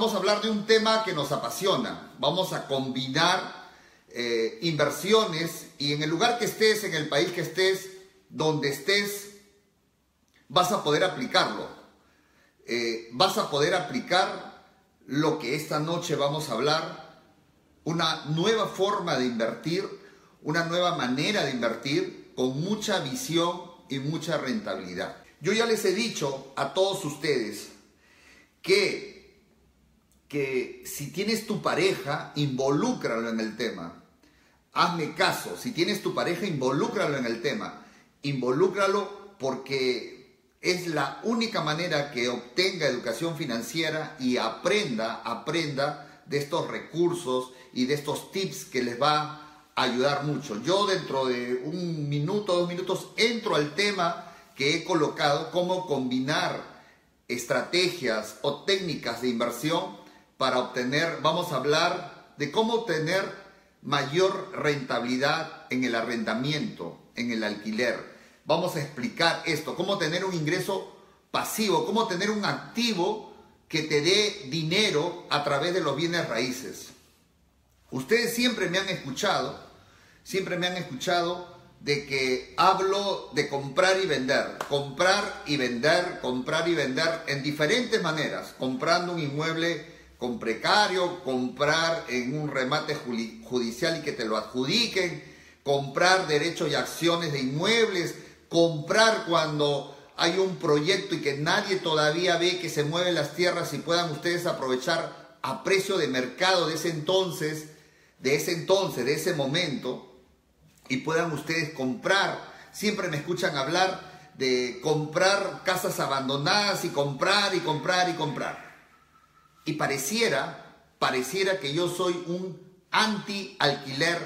vamos a hablar de un tema que nos apasiona. Vamos a combinar eh, inversiones y en el lugar que estés, en el país que estés, donde estés, vas a poder aplicarlo. Eh, vas a poder aplicar lo que esta noche vamos a hablar, una nueva forma de invertir, una nueva manera de invertir con mucha visión y mucha rentabilidad. Yo ya les he dicho a todos ustedes que, que si tienes tu pareja, involúcralo en el tema. Hazme caso, si tienes tu pareja, involúcralo en el tema. Involúcralo porque es la única manera que obtenga educación financiera y aprenda, aprenda de estos recursos y de estos tips que les va a ayudar mucho. Yo dentro de un minuto, dos minutos, entro al tema que he colocado, cómo combinar estrategias o técnicas de inversión para obtener, vamos a hablar de cómo obtener mayor rentabilidad en el arrendamiento, en el alquiler. Vamos a explicar esto, cómo tener un ingreso pasivo, cómo tener un activo que te dé dinero a través de los bienes raíces. Ustedes siempre me han escuchado, siempre me han escuchado de que hablo de comprar y vender, comprar y vender, comprar y vender en diferentes maneras, comprando un inmueble con precario, comprar en un remate judicial y que te lo adjudiquen, comprar derechos y acciones de inmuebles, comprar cuando hay un proyecto y que nadie todavía ve que se mueven las tierras y puedan ustedes aprovechar a precio de mercado de ese entonces, de ese entonces, de ese momento, y puedan ustedes comprar. Siempre me escuchan hablar de comprar casas abandonadas y comprar y comprar y comprar. Y pareciera, pareciera que yo soy un anti alquiler,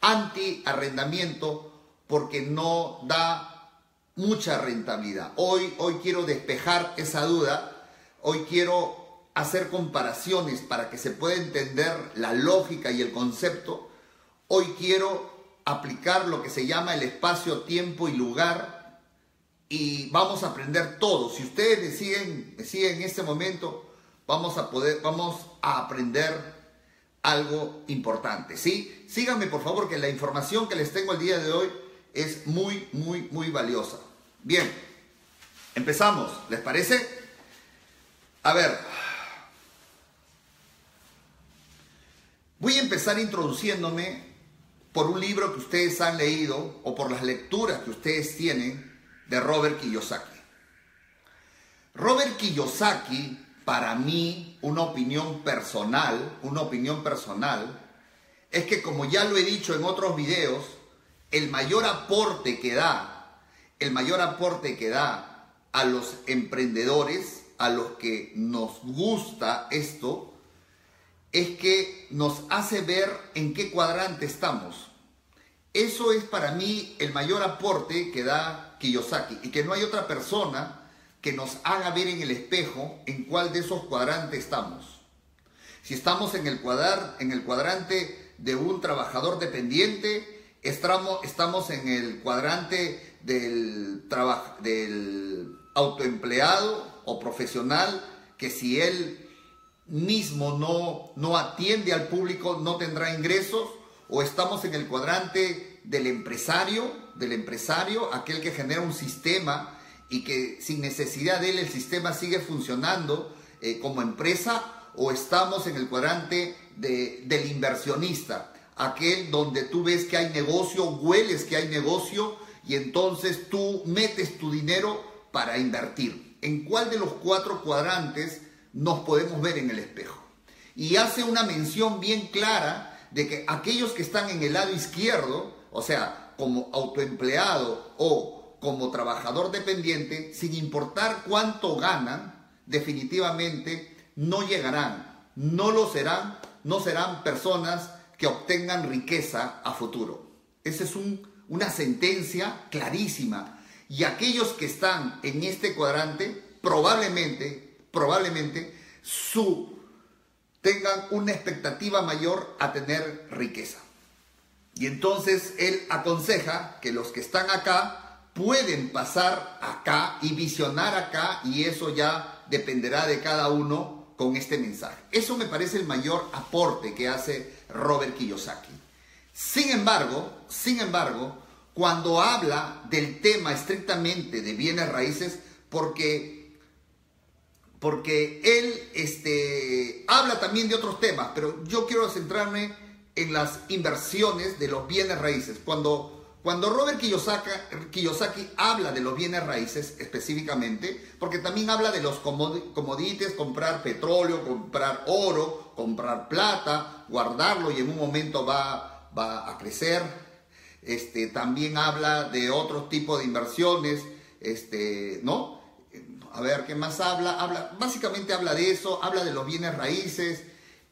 anti arrendamiento, porque no da mucha rentabilidad. Hoy, hoy quiero despejar esa duda, hoy quiero hacer comparaciones para que se pueda entender la lógica y el concepto. Hoy quiero aplicar lo que se llama el espacio, tiempo y lugar y vamos a aprender todo. Si ustedes me siguen en este momento, vamos a poder, vamos a aprender algo importante, ¿sí? Síganme por favor que la información que les tengo el día de hoy es muy, muy, muy valiosa. Bien, empezamos, ¿les parece? A ver, voy a empezar introduciéndome por un libro que ustedes han leído o por las lecturas que ustedes tienen de Robert Kiyosaki. Robert Kiyosaki, para mí, una opinión personal, una opinión personal, es que como ya lo he dicho en otros videos, el mayor aporte que da, el mayor aporte que da a los emprendedores, a los que nos gusta esto, es que nos hace ver en qué cuadrante estamos. Eso es para mí el mayor aporte que da Kiyosaki y que no hay otra persona que nos haga ver en el espejo en cuál de esos cuadrantes estamos. Si estamos en el, en el cuadrante de un trabajador dependiente, estamos, en el cuadrante del, del autoempleado o profesional que si él mismo no, no atiende al público no tendrá ingresos o estamos en el cuadrante del empresario, del empresario, aquel que genera un sistema y que sin necesidad de él el sistema sigue funcionando eh, como empresa, o estamos en el cuadrante del inversionista, aquel donde tú ves que hay negocio, hueles que hay negocio y entonces tú metes tu dinero para invertir. ¿En cuál de los cuatro cuadrantes nos podemos ver en el espejo? Y hace una mención bien clara de que aquellos que están en el lado izquierdo, o sea, como autoempleado o como trabajador dependiente, sin importar cuánto ganan, definitivamente no llegarán, no lo serán, no serán personas que obtengan riqueza a futuro. Esa es una sentencia clarísima. Y aquellos que están en este cuadrante, probablemente, probablemente, tengan una expectativa mayor a tener riqueza. Y entonces él aconseja que los que están acá pueden pasar acá y visionar acá y eso ya dependerá de cada uno con este mensaje. Eso me parece el mayor aporte que hace Robert Kiyosaki. Sin embargo, sin embargo, cuando habla del tema estrictamente de bienes raíces, porque, porque él este, habla también de otros temas, pero yo quiero centrarme en las inversiones de los bienes raíces. Cuando cuando Robert Kiyosaki, habla de los bienes raíces específicamente, porque también habla de los commodities, comprar petróleo, comprar oro, comprar plata, guardarlo y en un momento va, va a crecer. Este, también habla de otro tipo de inversiones, este, ¿no? A ver, ¿qué más habla? habla? Básicamente habla de eso, habla de los bienes raíces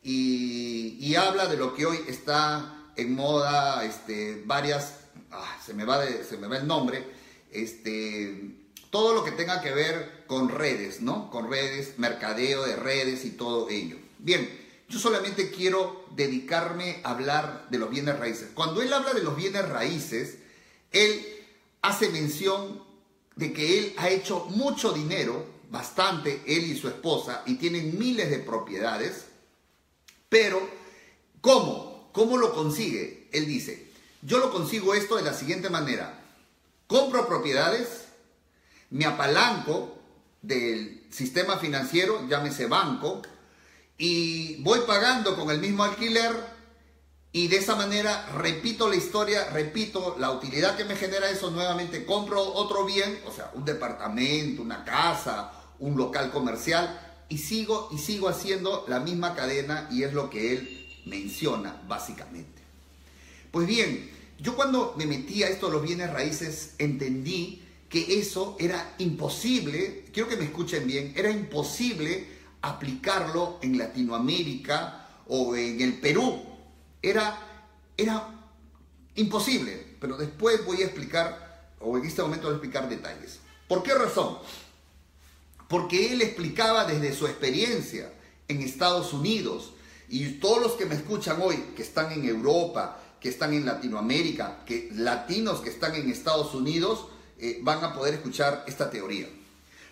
y, y habla de lo que hoy está en moda, este, varias Ah, se, me va se me va el nombre, este, todo lo que tenga que ver con redes, ¿no? Con redes, mercadeo de redes y todo ello. Bien, yo solamente quiero dedicarme a hablar de los bienes raíces. Cuando él habla de los bienes raíces, él hace mención de que él ha hecho mucho dinero, bastante, él y su esposa, y tienen miles de propiedades, pero ¿cómo? ¿Cómo lo consigue? Él dice, yo lo consigo esto de la siguiente manera. Compro propiedades, me apalanco del sistema financiero, llámese banco, y voy pagando con el mismo alquiler y de esa manera repito la historia, repito la utilidad que me genera eso, nuevamente compro otro bien, o sea, un departamento, una casa, un local comercial, y sigo y sigo haciendo la misma cadena y es lo que él menciona básicamente. Pues bien, yo cuando me metí a esto los bienes raíces entendí que eso era imposible, quiero que me escuchen bien, era imposible aplicarlo en Latinoamérica o en el Perú. Era, era imposible, pero después voy a explicar, o en este momento voy a explicar detalles. ¿Por qué razón? Porque él explicaba desde su experiencia en Estados Unidos, y todos los que me escuchan hoy, que están en Europa, que están en Latinoamérica, que latinos que están en Estados Unidos eh, van a poder escuchar esta teoría.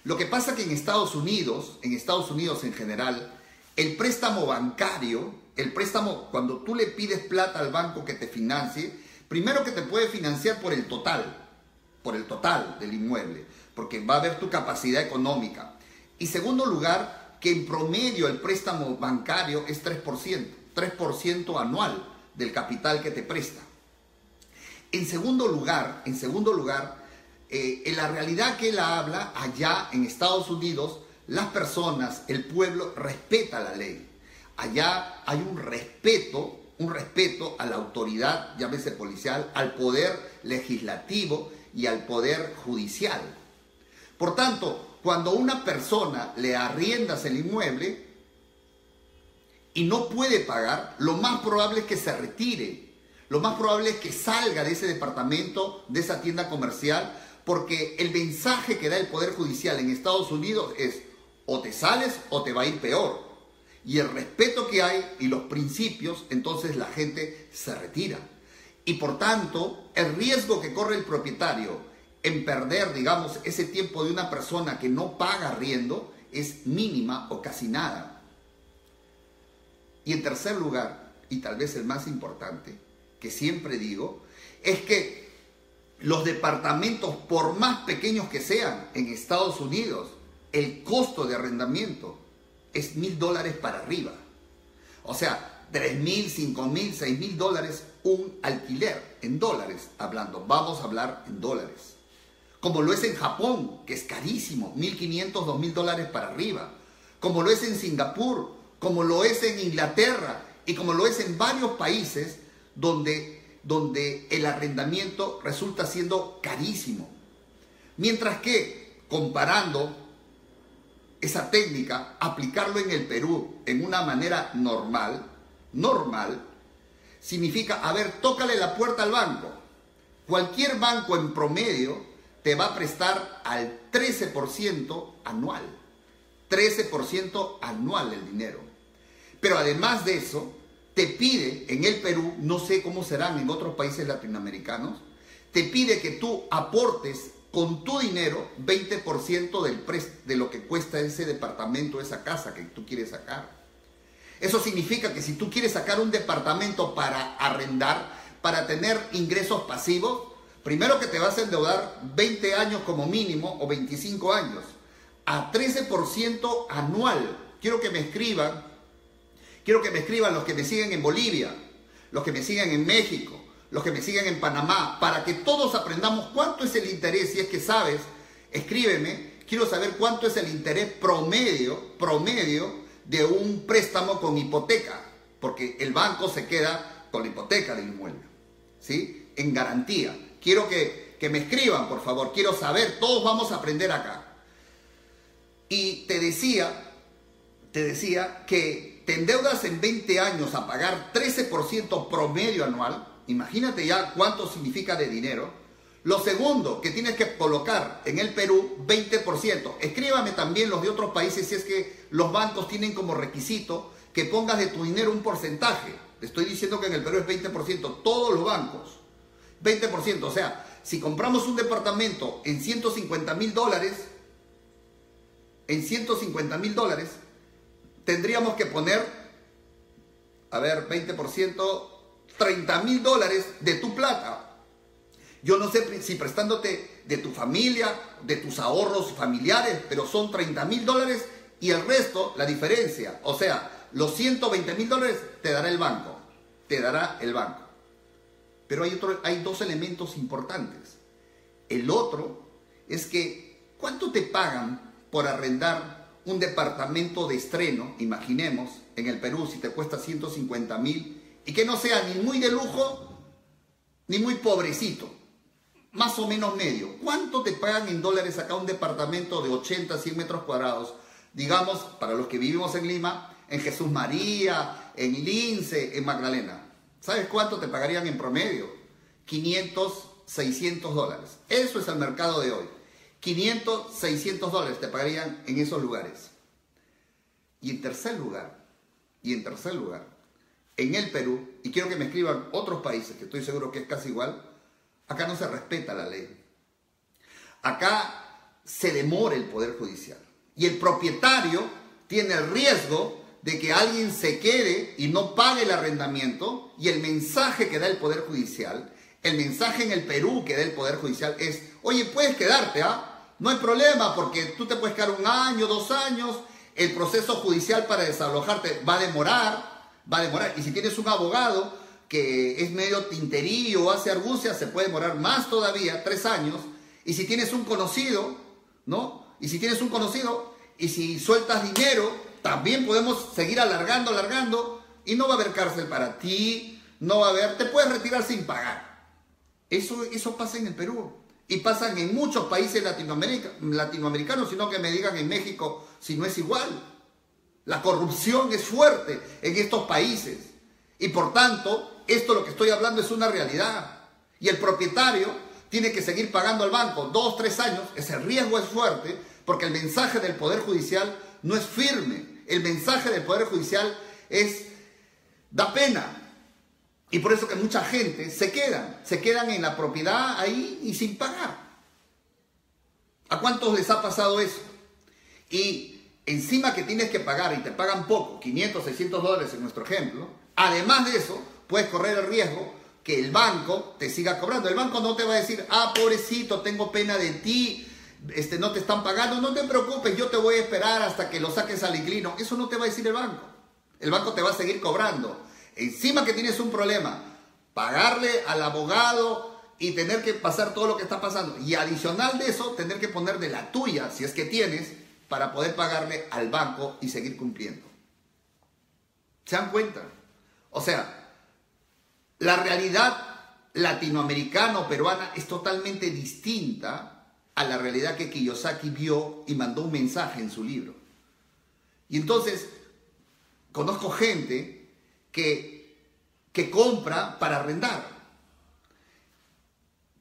Lo que pasa que en Estados Unidos, en Estados Unidos en general, el préstamo bancario, el préstamo, cuando tú le pides plata al banco que te financie, primero que te puede financiar por el total, por el total del inmueble, porque va a ver tu capacidad económica. Y segundo lugar, que en promedio el préstamo bancario es 3%, 3% anual del capital que te presta. En segundo lugar, en segundo lugar, eh, en la realidad que él habla allá en Estados Unidos, las personas, el pueblo respeta la ley. Allá hay un respeto, un respeto a la autoridad, llámese policial, al poder legislativo y al poder judicial. Por tanto, cuando una persona le arriendas el inmueble, y no puede pagar, lo más probable es que se retire. Lo más probable es que salga de ese departamento, de esa tienda comercial, porque el mensaje que da el Poder Judicial en Estados Unidos es o te sales o te va a ir peor. Y el respeto que hay y los principios, entonces la gente se retira. Y por tanto, el riesgo que corre el propietario en perder, digamos, ese tiempo de una persona que no paga riendo es mínima o casi nada. Y en tercer lugar, y tal vez el más importante, que siempre digo, es que los departamentos, por más pequeños que sean en Estados Unidos, el costo de arrendamiento es mil dólares para arriba. O sea, tres mil, cinco mil, seis mil dólares un alquiler, en dólares hablando. Vamos a hablar en dólares. Como lo es en Japón, que es carísimo, 1.500, 2.000 dólares para arriba. Como lo es en Singapur, como lo es en Inglaterra y como lo es en varios países donde, donde el arrendamiento resulta siendo carísimo. Mientras que, comparando esa técnica, aplicarlo en el Perú en una manera normal, normal, significa, a ver, tócale la puerta al banco. Cualquier banco en promedio te va a prestar al 13% anual. 13% anual el dinero. Pero además de eso, te pide en el Perú, no sé cómo serán en otros países latinoamericanos, te pide que tú aportes con tu dinero 20% del de lo que cuesta ese departamento, esa casa que tú quieres sacar. Eso significa que si tú quieres sacar un departamento para arrendar, para tener ingresos pasivos, primero que te vas a endeudar 20 años como mínimo o 25 años, a 13% anual. Quiero que me escriban, quiero que me escriban los que me siguen en Bolivia, los que me siguen en México, los que me siguen en Panamá, para que todos aprendamos cuánto es el interés. Si es que sabes, escríbeme. Quiero saber cuánto es el interés promedio, promedio de un préstamo con hipoteca, porque el banco se queda con la hipoteca del inmueble, ¿sí? En garantía. Quiero que, que me escriban, por favor. Quiero saber. Todos vamos a aprender acá. Y te decía, te decía que te endeudas en 20 años a pagar 13% promedio anual Imagínate ya cuánto significa de dinero. Lo segundo, que tienes que colocar en el Perú 20%. Escríbame también los de otros países si es que los bancos tienen como requisito que pongas de tu dinero un porcentaje. Te estoy diciendo que en el Perú es 20%, todos los bancos. 20%, o sea, si compramos un departamento en 150 mil dólares, en 150 mil dólares, tendríamos que poner, a ver, 20%, 30 mil dólares de tu plata. Yo no sé si prestándote de tu familia, de tus ahorros familiares, pero son 30 mil dólares y el resto, la diferencia. O sea, los 120 mil dólares te dará el banco. Te dará el banco. Pero hay, otro, hay dos elementos importantes. El otro es que, ¿cuánto te pagan por arrendar un departamento de estreno, imaginemos, en el Perú, si te cuesta 150 mil y que no sea ni muy de lujo ni muy pobrecito, más o menos medio. ¿Cuánto te pagan en dólares acá un departamento de 80, 100 metros cuadrados? Digamos, para los que vivimos en Lima, en Jesús María, en Lince, en Magdalena. ¿Sabes cuánto te pagarían en promedio? 500, 600 dólares. Eso es el mercado de hoy. 500, 600 dólares te pagarían en esos lugares. Y en tercer lugar, y en tercer lugar, en el Perú, y quiero que me escriban otros países, que estoy seguro que es casi igual, acá no se respeta la ley. Acá se demora el Poder Judicial. Y el propietario tiene el riesgo de que alguien se quede y no pague el arrendamiento y el mensaje que da el Poder Judicial, el mensaje en el Perú que da el Poder Judicial es, oye, puedes quedarte, ¿ah? No hay problema porque tú te puedes quedar un año, dos años, el proceso judicial para desalojarte va a demorar, va a demorar. Y si tienes un abogado que es medio tinterío o hace argucia, se puede demorar más todavía, tres años. Y si tienes un conocido, ¿no? Y si tienes un conocido y si sueltas dinero, también podemos seguir alargando, alargando y no va a haber cárcel para ti, no va a haber, te puedes retirar sin pagar. Eso, eso pasa en el Perú y pasa en muchos países latinoamericanos, sino que me digan en México si no es igual. La corrupción es fuerte en estos países. Y por tanto, esto lo que estoy hablando es una realidad. Y el propietario tiene que seguir pagando al banco dos, tres años. Ese riesgo es fuerte porque el mensaje del Poder Judicial no es firme. El mensaje del Poder Judicial es, da pena. Y por eso que mucha gente se quedan, se quedan en la propiedad ahí y sin pagar. ¿A cuántos les ha pasado eso? Y encima que tienes que pagar y te pagan poco, 500, 600 dólares en nuestro ejemplo, además de eso, puedes correr el riesgo que el banco te siga cobrando. El banco no te va a decir, ah, pobrecito, tengo pena de ti, este, no te están pagando, no te preocupes, yo te voy a esperar hasta que lo saques al inclino. Eso no te va a decir el banco. El banco te va a seguir cobrando. Encima que tienes un problema, pagarle al abogado y tener que pasar todo lo que está pasando. Y adicional de eso, tener que poner de la tuya, si es que tienes, para poder pagarle al banco y seguir cumpliendo. ¿Se dan cuenta? O sea, la realidad latinoamericano-peruana es totalmente distinta a la realidad que Kiyosaki vio y mandó un mensaje en su libro. Y entonces, conozco gente que, compra para arrendar.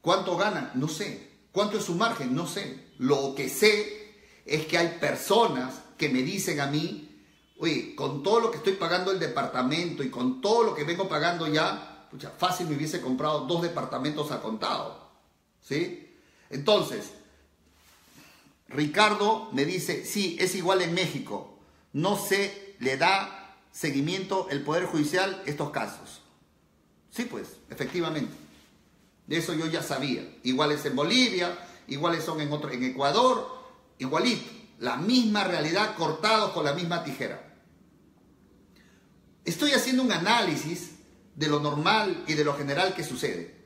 ¿Cuánto gana? No sé. ¿Cuánto es su margen? No sé. Lo que sé es que hay personas que me dicen a mí, oye, con todo lo que estoy pagando el departamento y con todo lo que vengo pagando ya, pucha, fácil me hubiese comprado dos departamentos a contado. ¿Sí? Entonces, Ricardo me dice, sí, es igual en México. No se le da seguimiento el Poder Judicial estos casos. Sí, pues, efectivamente. De eso yo ya sabía. Iguales en Bolivia, iguales son en, otro, en Ecuador, igualito. La misma realidad cortados con la misma tijera. Estoy haciendo un análisis de lo normal y de lo general que sucede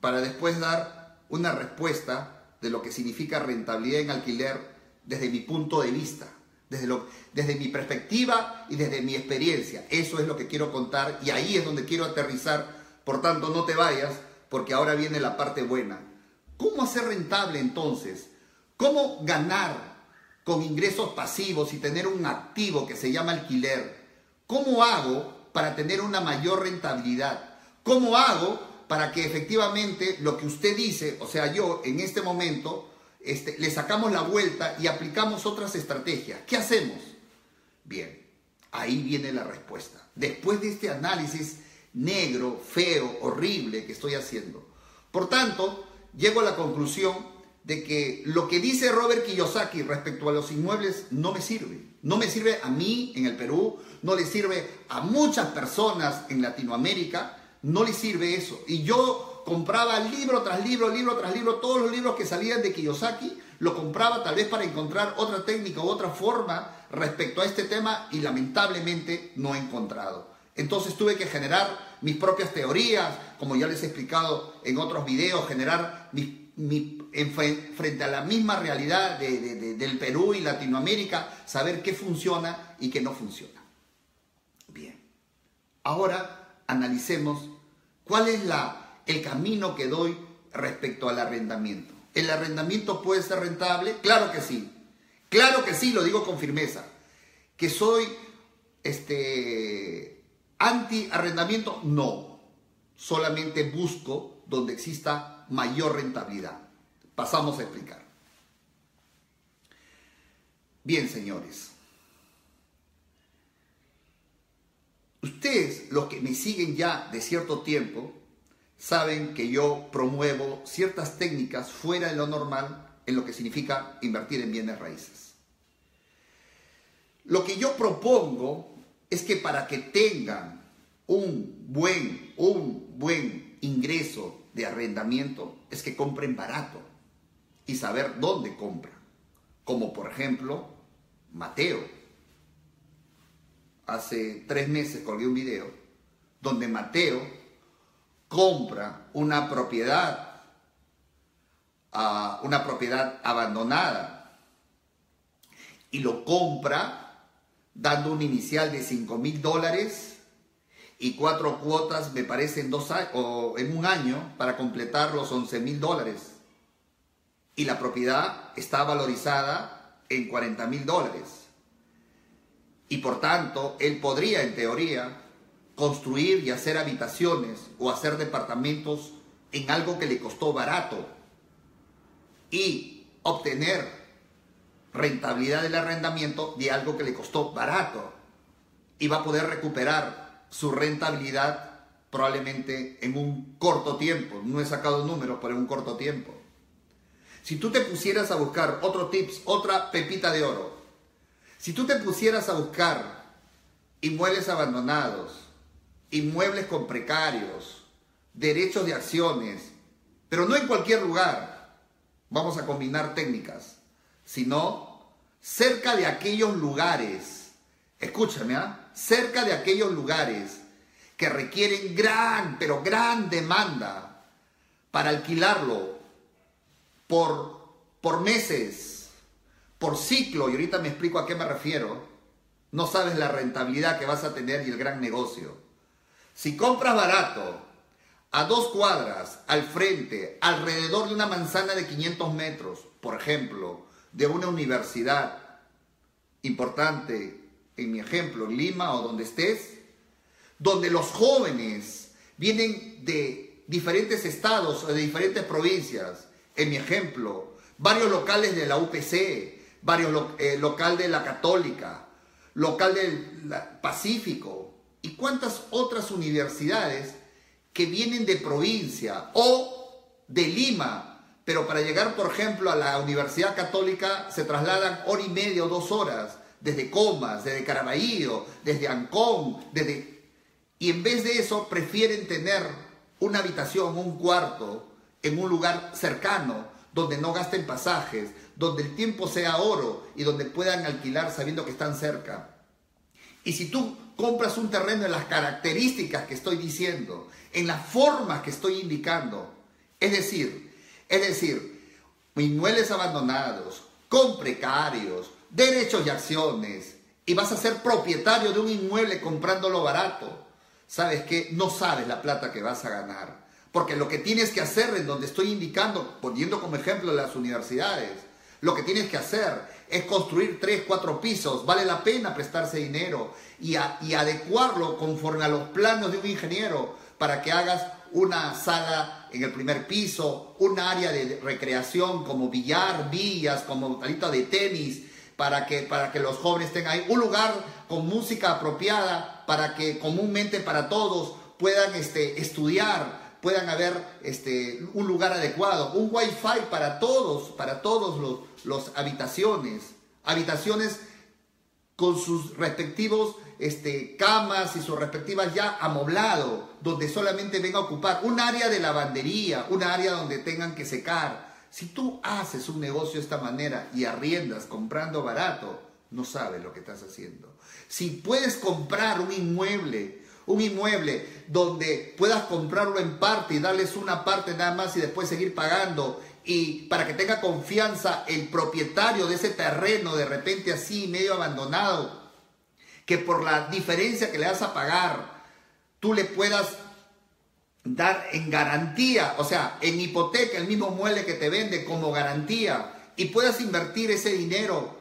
para después dar una respuesta de lo que significa rentabilidad en alquiler desde mi punto de vista, desde, lo, desde mi perspectiva y desde mi experiencia. Eso es lo que quiero contar y ahí es donde quiero aterrizar. Por tanto, no te vayas porque ahora viene la parte buena. ¿Cómo hacer rentable entonces? ¿Cómo ganar con ingresos pasivos y tener un activo que se llama alquiler? ¿Cómo hago para tener una mayor rentabilidad? ¿Cómo hago para que efectivamente lo que usted dice, o sea, yo en este momento, este, le sacamos la vuelta y aplicamos otras estrategias? ¿Qué hacemos? Bien, ahí viene la respuesta. Después de este análisis negro, feo, horrible que estoy haciendo. Por tanto, llego a la conclusión de que lo que dice Robert Kiyosaki respecto a los inmuebles no me sirve. No me sirve a mí en el Perú, no le sirve a muchas personas en Latinoamérica, no le sirve eso. Y yo compraba libro tras libro, libro tras libro, todos los libros que salían de Kiyosaki, lo compraba tal vez para encontrar otra técnica u otra forma respecto a este tema y lamentablemente no he encontrado. Entonces tuve que generar mis propias teorías, como ya les he explicado en otros videos, generar mi, frente a la misma realidad del Perú y Latinoamérica, saber qué funciona y qué no funciona. Bien, ahora analicemos cuál es la, el camino que doy respecto al arrendamiento. ¿El arrendamiento puede ser rentable? Claro que sí. Claro que sí, lo digo con firmeza. Que soy este, Anti-arrendamiento, no. Solamente busco donde exista mayor rentabilidad. Pasamos a explicar. Bien, señores. Ustedes, los que me siguen ya de cierto tiempo, saben que yo promuevo ciertas técnicas fuera de lo normal en lo que significa invertir en bienes raíces. Lo que yo propongo es que para que tengan un buen, un buen ingreso de arrendamiento, es que compren barato y saber dónde compran. Como por ejemplo, Mateo. Hace tres meses colgué un video donde Mateo compra una propiedad, una propiedad abandonada y lo compra dando un inicial de 5 mil dólares y cuatro cuotas, me parece, en, dos o en un año para completar los 11 mil dólares. Y la propiedad está valorizada en 40 mil dólares. Y por tanto, él podría, en teoría, construir y hacer habitaciones o hacer departamentos en algo que le costó barato y obtener rentabilidad del arrendamiento de algo que le costó barato y va a poder recuperar su rentabilidad probablemente en un corto tiempo. No he sacado números, pero en un corto tiempo. Si tú te pusieras a buscar otro tips, otra pepita de oro, si tú te pusieras a buscar inmuebles abandonados, inmuebles con precarios, derechos de acciones, pero no en cualquier lugar, vamos a combinar técnicas sino cerca de aquellos lugares, escúchame, ¿ah? cerca de aquellos lugares que requieren gran, pero gran demanda para alquilarlo por, por meses, por ciclo, y ahorita me explico a qué me refiero, no sabes la rentabilidad que vas a tener y el gran negocio. Si compras barato, a dos cuadras, al frente, alrededor de una manzana de 500 metros, por ejemplo, de una universidad importante, en mi ejemplo, Lima o donde estés, donde los jóvenes vienen de diferentes estados o de diferentes provincias, en mi ejemplo, varios locales de la UPC, varios eh, local de la Católica, local del Pacífico y cuántas otras universidades que vienen de provincia o de Lima pero para llegar, por ejemplo, a la Universidad Católica se trasladan hora y media o dos horas, desde Comas, desde Caraballo, desde Ancón, desde... Y en vez de eso prefieren tener una habitación, un cuarto, en un lugar cercano, donde no gasten pasajes, donde el tiempo sea oro y donde puedan alquilar sabiendo que están cerca. Y si tú compras un terreno en las características que estoy diciendo, en las formas que estoy indicando, es decir, es decir, inmuebles abandonados, con precarios, derechos y acciones, y vas a ser propietario de un inmueble comprándolo barato, sabes que no sabes la plata que vas a ganar. Porque lo que tienes que hacer en donde estoy indicando, poniendo como ejemplo las universidades, lo que tienes que hacer es construir tres, cuatro pisos. Vale la pena prestarse dinero y, y adecuarlo conforme a los planos de un ingeniero para que hagas una sala en el primer piso, un área de recreación como billar, villas, como talita de tenis, para que, para que los jóvenes tengan ahí un lugar con música apropiada, para que comúnmente para todos puedan este, estudiar, puedan haber este, un lugar adecuado, un wifi para todos, para todos los, los habitaciones, habitaciones con sus respectivos este, camas y sus respectivas ya amoblado, donde solamente venga a ocupar un área de lavandería, un área donde tengan que secar. Si tú haces un negocio de esta manera y arriendas comprando barato, no sabes lo que estás haciendo. Si puedes comprar un inmueble un inmueble donde puedas comprarlo en parte y darles una parte nada más y después seguir pagando y para que tenga confianza el propietario de ese terreno de repente así medio abandonado, que por la diferencia que le vas a pagar, tú le puedas dar en garantía, o sea, en hipoteca el mismo mueble que te vende como garantía y puedas invertir ese dinero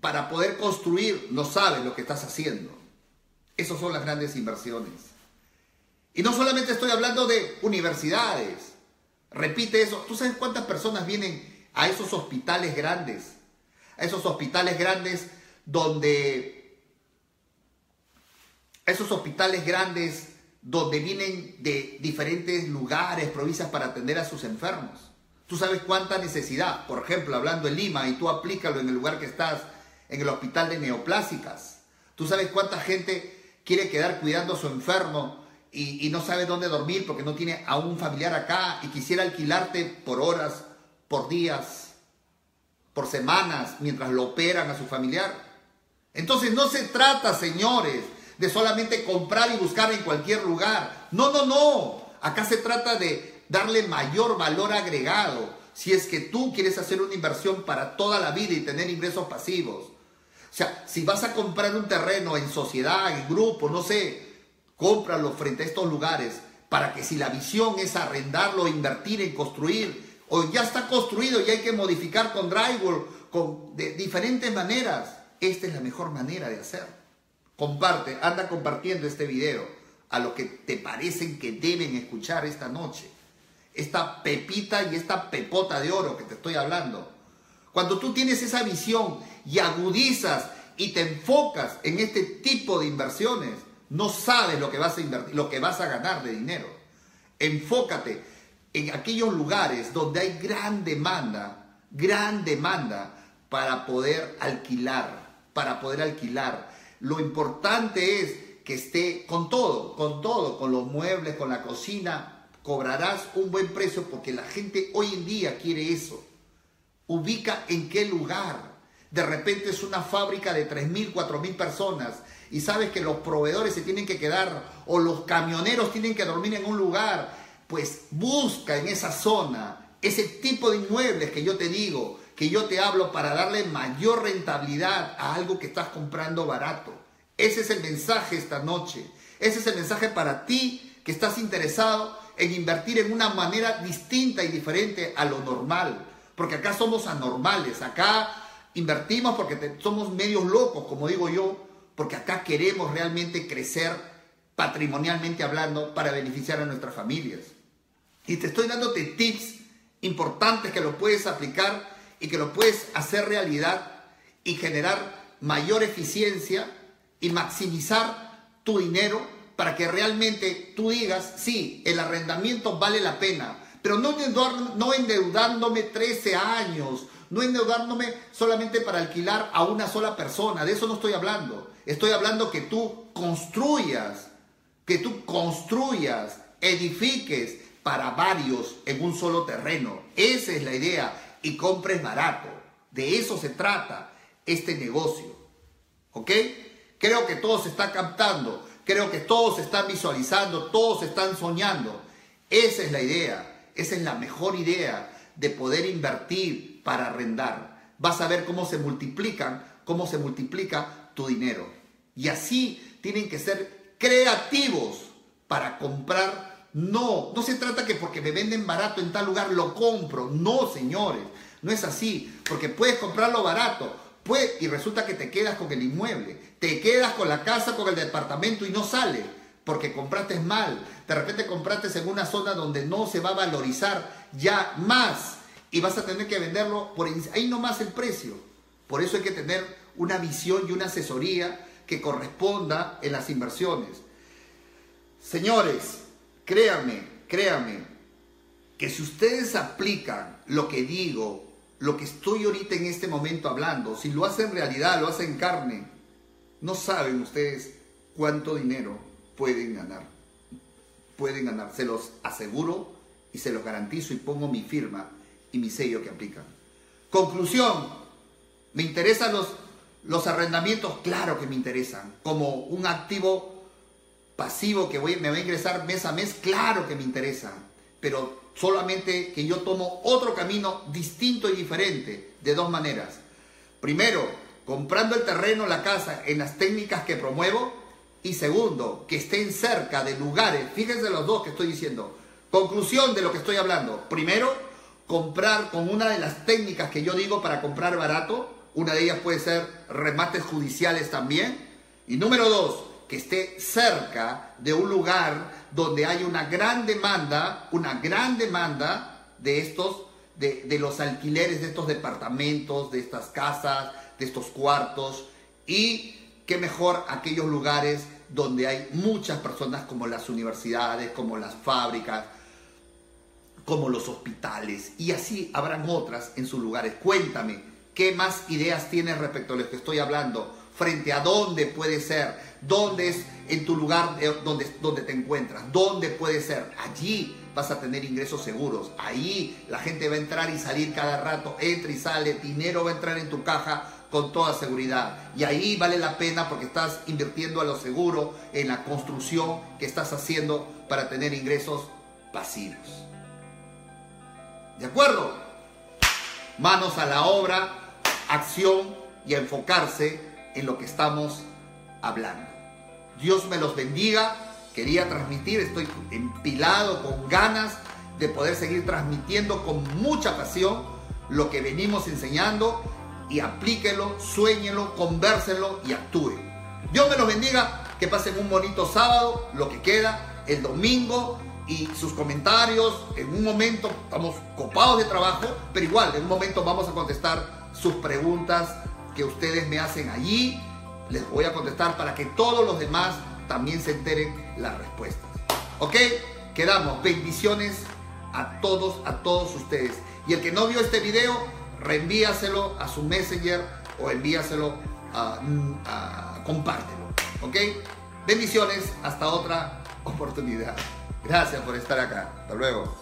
para poder construir, no sabes lo que estás haciendo. Esas son las grandes inversiones. Y no solamente estoy hablando de universidades. Repite eso. ¿Tú sabes cuántas personas vienen a esos hospitales grandes? A esos hospitales grandes donde... Esos hospitales grandes donde vienen de diferentes lugares, provincias para atender a sus enfermos. Tú sabes cuánta necesidad, por ejemplo, hablando en Lima, y tú aplícalo en el lugar que estás, en el hospital de neoplásicas. Tú sabes cuánta gente quiere quedar cuidando a su enfermo y, no sabe dónde dormir porque no tiene a un familiar acá y quisiera alquilarte por horas, por días, por semanas, mientras lo operan a su familiar. Entonces no se trata, señores, de solamente comprar y buscar en cualquier lugar. No, no, no. Acá se trata de darle mayor valor agregado. Si es que tú quieres hacer una inversión para toda la vida y tener ingresos pasivos. O sea, si vas a comprar un terreno en sociedad, en grupo, no sé, cómpralo frente a estos lugares para que si la visión es arrendarlo, invertir en construir, o ya está construido y hay que modificar con drywall, con, de diferentes maneras, esta es la mejor manera de hacer. Comparte, anda compartiendo este video a lo que te parecen que deben escuchar esta noche. Esta pepita y esta pepota de oro que te estoy hablando. Cuando tú tienes esa visión y agudizas y te enfocas en este tipo de inversiones, no sabes lo que vas a invertir, lo que vas a ganar de dinero. Enfócate en aquellos lugares donde hay gran demanda, gran demanda para poder alquilar, para poder alquilar. Lo importante es que esté con todo, con todo, con los muebles, con la cocina, cobrarás un buen precio porque la gente hoy en día quiere eso ubica en qué lugar. De repente es una fábrica de 3.000, 4.000 personas y sabes que los proveedores se tienen que quedar o los camioneros tienen que dormir en un lugar. Pues busca en esa zona ese tipo de inmuebles que yo te digo, que yo te hablo para darle mayor rentabilidad a algo que estás comprando barato. Ese es el mensaje esta noche. Ese es el mensaje para ti que estás interesado en invertir en una manera distinta y diferente a lo normal porque acá somos anormales, acá invertimos porque somos medios locos, como digo yo, porque acá queremos realmente crecer patrimonialmente hablando para beneficiar a nuestras familias. Y te estoy dándote tips importantes que lo puedes aplicar y que lo puedes hacer realidad y generar mayor eficiencia y maximizar tu dinero para que realmente tú digas, sí, el arrendamiento vale la pena, Pero no, no endeudándome 13 años, no endeudándome solamente para alquilar a una sola persona, de eso no estoy hablando. Estoy hablando que tú construyas, que tú construyas, edifiques para varios en un solo terreno. Esa es la idea. Y compres barato. De eso se trata este negocio. ¿Ok? Creo que todos están captando. Creo que todos están visualizando. Todos están soñando. Esa es la idea. Esa es la mejor idea de poder invertir para arrendar. Vas a ver cómo se multiplican, cómo se multiplica tu dinero. Y así tienen que ser creativos para comprar no, no se trata que porque me venden barato en tal lugar lo compro. No, señores, no es así. Porque puedes comprarlo barato pues, y resulta que te quedas con el inmueble. Te quedas con la casa, con el departamento y no sale. Porque compraste mal. De repente compraste en una zona donde no se va a valorizar ya más. Y vas a tener que venderlo por ahí nomás el precio. Por eso hay que tener una visión y una asesoría que corresponda en las inversiones. Señores, Créanme, créanme, que si ustedes aplican lo que digo, lo que estoy ahorita en este momento hablando, si lo hacen realidad, lo hacen carne, no saben ustedes cuánto dinero pueden ganar. Pueden ganar, se los aseguro y se los garantizo y pongo mi firma y mi sello que aplican. Conclusión, ¿me interesan los, los arrendamientos? Claro que me interesan, como un activo pasivo que voy, me va a ingresar mes a mes, claro que me interesa, pero solamente que yo tomo otro camino distinto y diferente, de dos maneras. Primero, comprando el terreno, la casa, en las técnicas que promuevo, y segundo, que estén cerca de lugares, fíjense los dos que estoy diciendo. Conclusión de lo que estoy hablando. Primero, comprar con una de las técnicas que yo digo para comprar barato, una de ellas puede ser remates judiciales también. Y número dos, que esté cerca de un lugar donde hay una gran demanda, una gran demanda de estos, de, de los alquileres de estos departamentos, de estas casas, de estos cuartos y qué mejor aquellos lugares donde hay muchas personas como las universidades, como las fábricas, como los hospitales y así habrán otras en sus lugares. Cuéntame, ¿qué más ideas tienes respecto a lo que estoy hablando? frente a dónde puede ser, dónde es en tu lugar donde, donde te encuentras, dónde puede ser. Allí vas a tener ingresos seguros. Ahí la gente va a entrar y salir cada rato, entra y sale, dinero va a entrar en tu caja con toda seguridad. Y ahí vale la pena porque estás invirtiendo a lo seguro en la construcción que estás haciendo para tener ingresos pasivos. ¿De acuerdo? Manos a la obra, acción y a enfocarse en lo que estamos hablando. Dios me los bendiga. Quería transmitir, estoy empilado con ganas de poder seguir transmitiendo con mucha pasión lo que venimos enseñando y aplíquelo, sueñelo, convérselo y actúe. Dios me los bendiga, que pasen un bonito sábado, lo que queda, el domingo y sus comentarios. En un momento estamos copados de trabajo, pero igual, en un momento vamos a contestar sus preguntas que ustedes me hacen allí, les voy a contestar para que todos los demás también se enteren las respuestas. ¿Ok? Quedamos. Bendiciones a todos, a todos ustedes. Y el que no vio este video, reenvíaselo a su messenger o envíaselo a, compártelo. ¿Ok? Bendiciones. Hasta otra oportunidad. Gracias por estar acá. Hasta luego.